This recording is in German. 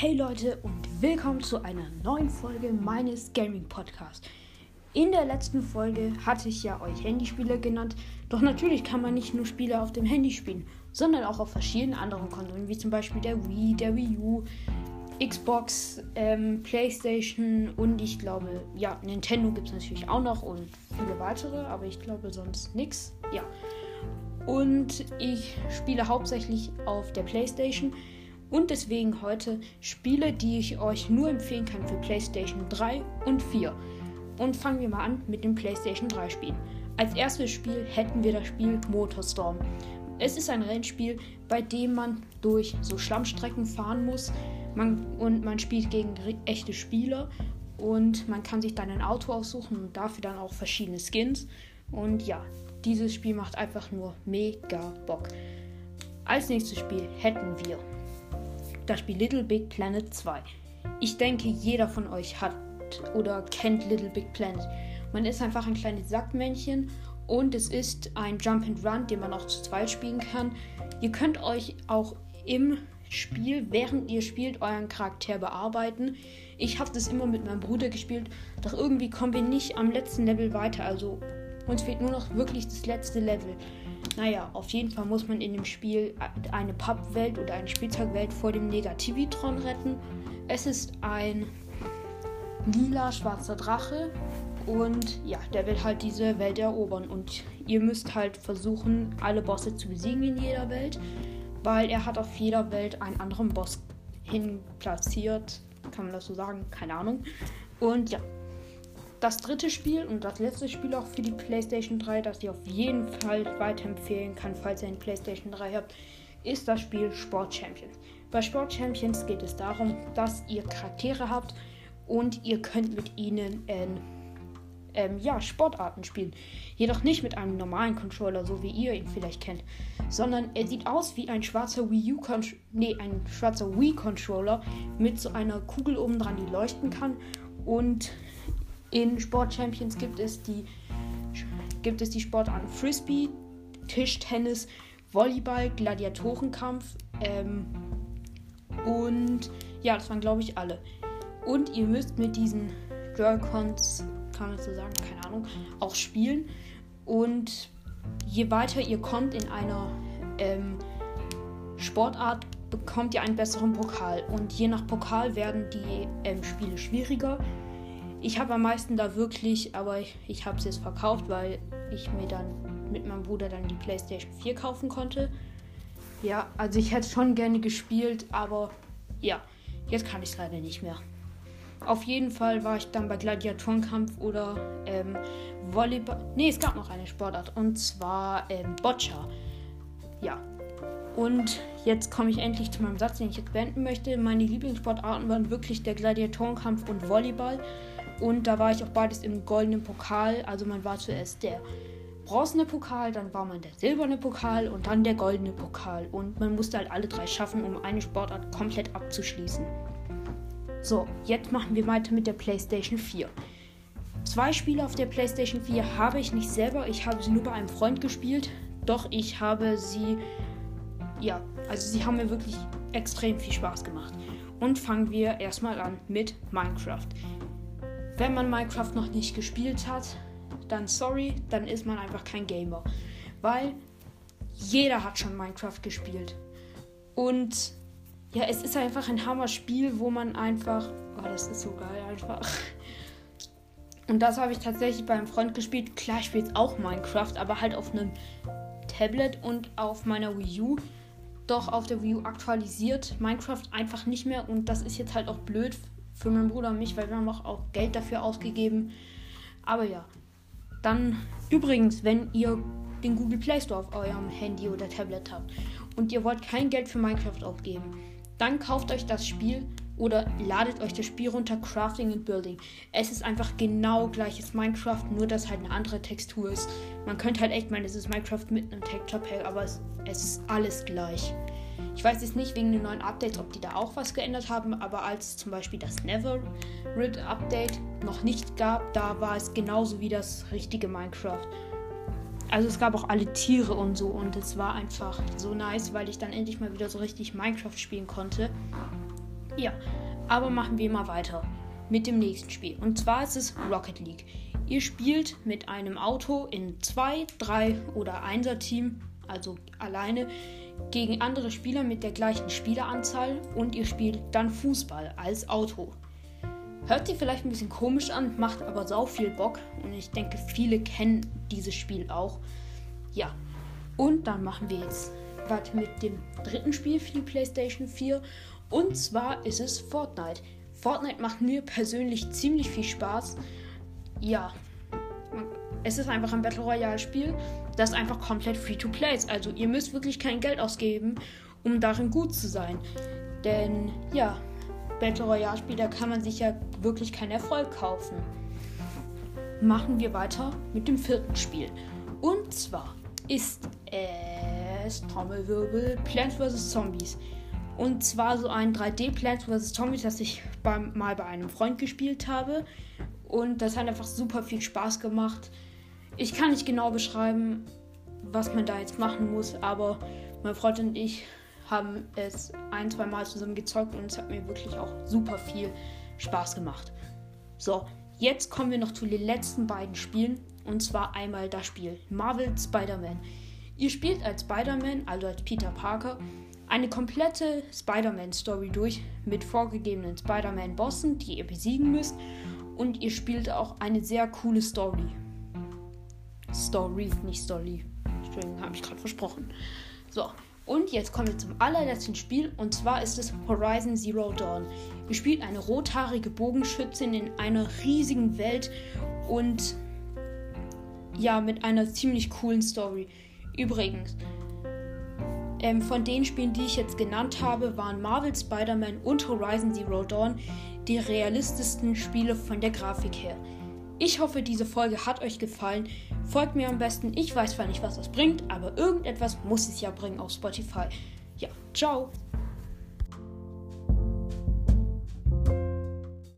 Hey Leute und willkommen zu einer neuen Folge meines Gaming Podcasts. In der letzten Folge hatte ich ja euch Handyspiele genannt, doch natürlich kann man nicht nur Spiele auf dem Handy spielen, sondern auch auf verschiedenen anderen Konsolen, wie zum Beispiel der Wii, der Wii U, Xbox, ähm, PlayStation und ich glaube, ja, Nintendo gibt es natürlich auch noch und viele weitere, aber ich glaube sonst nichts. Ja. Und ich spiele hauptsächlich auf der PlayStation. Und deswegen heute Spiele, die ich euch nur empfehlen kann für PlayStation 3 und 4. Und fangen wir mal an mit dem PlayStation 3 Spiel. Als erstes Spiel hätten wir das Spiel Motorstorm. Es ist ein Rennspiel, bei dem man durch so Schlammstrecken fahren muss. Man, und man spielt gegen echte Spieler. Und man kann sich dann ein Auto aussuchen und dafür dann auch verschiedene Skins. Und ja, dieses Spiel macht einfach nur mega Bock. Als nächstes Spiel hätten wir das Spiel Little Big Planet 2. Ich denke, jeder von euch hat oder kennt Little Big Planet. Man ist einfach ein kleines Sackmännchen und es ist ein Jump and Run, den man auch zu zweit spielen kann. Ihr könnt euch auch im Spiel, während ihr spielt, euren Charakter bearbeiten. Ich habe das immer mit meinem Bruder gespielt, doch irgendwie kommen wir nicht am letzten Level weiter. Also uns fehlt nur noch wirklich das letzte Level. Naja, auf jeden Fall muss man in dem Spiel eine Pappwelt oder eine Spielzeugwelt vor dem Negativitron retten. Es ist ein lila schwarzer Drache und ja, der will halt diese Welt erobern und ihr müsst halt versuchen, alle Bosse zu besiegen in jeder Welt, weil er hat auf jeder Welt einen anderen Boss hin platziert. Kann man das so sagen? Keine Ahnung. Und ja, das dritte Spiel und das letzte Spiel auch für die PlayStation 3, das ich auf jeden Fall weiterempfehlen kann, falls ihr eine PlayStation 3 habt, ist das Spiel Sport Champions. Bei Sport Champions geht es darum, dass ihr Charaktere habt und ihr könnt mit ihnen in ähm, ja, Sportarten spielen. Jedoch nicht mit einem normalen Controller, so wie ihr ihn vielleicht kennt, sondern er sieht aus wie ein schwarzer Wii U nee, ein schwarzer Wii Controller mit so einer Kugel oben dran, die leuchten kann und in Sport Champions gibt es die, gibt es die Sportarten Frisbee, Tischtennis, Volleyball, Gladiatorenkampf ähm, und ja, das waren glaube ich alle. Und ihr müsst mit diesen Joy-Cons, kann man so sagen, keine Ahnung, auch spielen. Und je weiter ihr kommt in einer ähm, Sportart, bekommt ihr einen besseren Pokal. Und je nach Pokal werden die ähm, Spiele schwieriger. Ich habe am meisten da wirklich, aber ich, ich habe es jetzt verkauft, weil ich mir dann mit meinem Bruder dann die PlayStation 4 kaufen konnte. Ja, also ich hätte schon gerne gespielt, aber ja, jetzt kann ich es leider nicht mehr. Auf jeden Fall war ich dann bei Gladiatorenkampf oder ähm, Volleyball. Ne, es gab noch eine Sportart und zwar ähm, Boccia. Ja. Und jetzt komme ich endlich zu meinem Satz, den ich jetzt beenden möchte. Meine Lieblingssportarten waren wirklich der Gladiatorenkampf und Volleyball. Und da war ich auch beides im goldenen Pokal. Also man war zuerst der bronzene Pokal, dann war man der silberne Pokal und dann der goldene Pokal. Und man musste halt alle drei schaffen, um eine Sportart komplett abzuschließen. So, jetzt machen wir weiter mit der PlayStation 4. Zwei Spiele auf der PlayStation 4 habe ich nicht selber. Ich habe sie nur bei einem Freund gespielt. Doch ich habe sie. Ja, also sie haben mir wirklich extrem viel Spaß gemacht. Und fangen wir erstmal an mit Minecraft. Wenn man Minecraft noch nicht gespielt hat, dann sorry, dann ist man einfach kein Gamer. Weil jeder hat schon Minecraft gespielt. Und ja, es ist einfach ein Hammer-Spiel, wo man einfach. Oh, das ist so geil einfach. Und das habe ich tatsächlich beim Freund gespielt. Klar, ich spiele auch Minecraft, aber halt auf einem Tablet und auf meiner Wii U. Doch auf der Wii U aktualisiert Minecraft einfach nicht mehr. Und das ist jetzt halt auch blöd für meinen Bruder und mich, weil wir haben auch Geld dafür ausgegeben. Aber ja. Dann übrigens, wenn ihr den Google Play Store auf eurem Handy oder Tablet habt und ihr wollt kein Geld für Minecraft ausgeben, dann kauft euch das Spiel oder ladet euch das Spiel runter, Crafting and Building. Es ist einfach genau gleiches Minecraft, nur dass halt eine andere Textur ist. Man könnte halt echt meinen, es ist Minecraft mit einem Texture Pack, aber es, es ist alles gleich. Ich weiß jetzt nicht wegen den neuen Updates, ob die da auch was geändert haben, aber als zum Beispiel das Neverrid Update noch nicht gab, da war es genauso wie das richtige Minecraft. Also es gab auch alle Tiere und so und es war einfach so nice, weil ich dann endlich mal wieder so richtig Minecraft spielen konnte. Ja, aber machen wir mal weiter mit dem nächsten Spiel. Und zwar ist es Rocket League. Ihr spielt mit einem Auto in 2, 3 oder 1er Team, also alleine, gegen andere Spieler mit der gleichen Spieleranzahl und ihr spielt dann Fußball als Auto. Hört sich vielleicht ein bisschen komisch an, macht aber sau viel Bock und ich denke, viele kennen dieses Spiel auch. Ja, und dann machen wir jetzt weiter mit dem dritten Spiel für die PlayStation 4 und zwar ist es Fortnite. Fortnite macht mir persönlich ziemlich viel Spaß. Ja, es ist einfach ein Battle Royale Spiel, das einfach komplett free to play ist. Also ihr müsst wirklich kein Geld ausgeben, um darin gut zu sein. Denn ja, Battle Royale Spiel, da kann man sich ja wirklich keinen Erfolg kaufen. Machen wir weiter mit dem vierten Spiel. Und zwar ist es Trommelwirbel Plants vs. Zombies. Und zwar so ein 3D Plants vs. Zombies, das ich beim, mal bei einem Freund gespielt habe. Und das hat einfach super viel Spaß gemacht. Ich kann nicht genau beschreiben, was man da jetzt machen muss, aber mein Freund und ich haben es ein, zwei Mal zusammen gezockt und es hat mir wirklich auch super viel Spaß gemacht. So, jetzt kommen wir noch zu den letzten beiden Spielen. Und zwar einmal das Spiel Marvel Spider-Man. Ihr spielt als Spider-Man, also als Peter Parker, eine komplette Spider-Man-Story durch mit vorgegebenen Spider-Man-Bossen, die ihr besiegen müsst. Und ihr spielt auch eine sehr coole Story. Story, nicht Story. Entschuldigung, habe ich gerade versprochen. So, und jetzt kommen wir zum allerletzten Spiel und zwar ist es Horizon Zero Dawn. Ihr spielt eine rothaarige Bogenschützin in einer riesigen Welt und ja, mit einer ziemlich coolen Story. Übrigens, ähm, von den Spielen, die ich jetzt genannt habe, waren Marvel Spider-Man und Horizon Zero Dawn die realistischsten Spiele von der Grafik her. Ich hoffe, diese Folge hat euch gefallen. Folgt mir am besten. Ich weiß zwar nicht, was das bringt, aber irgendetwas muss es ja bringen auf Spotify. Ja, ciao.